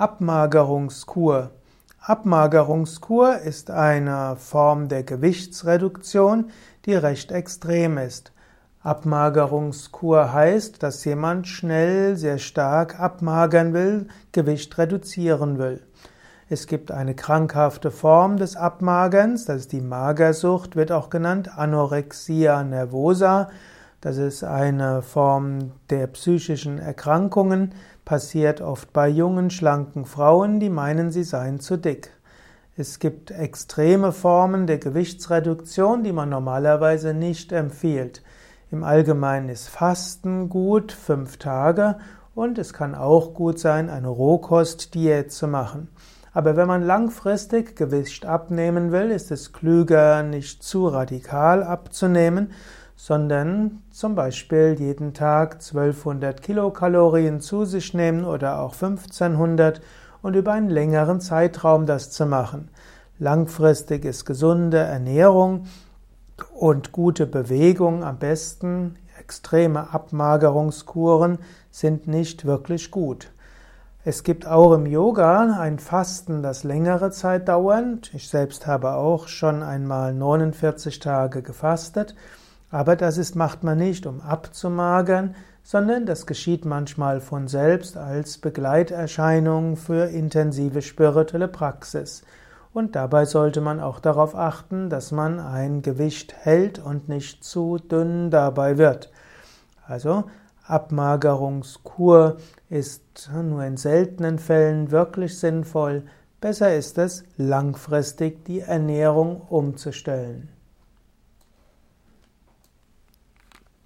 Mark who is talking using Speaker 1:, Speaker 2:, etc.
Speaker 1: Abmagerungskur. Abmagerungskur ist eine Form der Gewichtsreduktion, die recht extrem ist. Abmagerungskur heißt, dass jemand schnell sehr stark abmagern will, Gewicht reduzieren will. Es gibt eine krankhafte Form des Abmagerns, das ist die Magersucht, wird auch genannt Anorexia nervosa. Das ist eine Form der psychischen Erkrankungen, passiert oft bei jungen, schlanken Frauen, die meinen, sie seien zu dick. Es gibt extreme Formen der Gewichtsreduktion, die man normalerweise nicht empfiehlt. Im Allgemeinen ist Fasten gut, fünf Tage, und es kann auch gut sein, eine Rohkostdiät zu machen. Aber wenn man langfristig Gewicht abnehmen will, ist es klüger, nicht zu radikal abzunehmen, sondern zum Beispiel jeden Tag 1200 Kilokalorien zu sich nehmen oder auch 1500 und über einen längeren Zeitraum das zu machen. Langfristig ist gesunde Ernährung und gute Bewegung am besten. Extreme Abmagerungskuren sind nicht wirklich gut. Es gibt auch im Yoga ein Fasten, das längere Zeit dauert. Ich selbst habe auch schon einmal 49 Tage gefastet. Aber das ist, macht man nicht, um abzumagern, sondern das geschieht manchmal von selbst als Begleiterscheinung für intensive spirituelle Praxis. Und dabei sollte man auch darauf achten, dass man ein Gewicht hält und nicht zu dünn dabei wird. Also Abmagerungskur ist nur in seltenen Fällen wirklich sinnvoll. Besser ist es, langfristig die Ernährung umzustellen.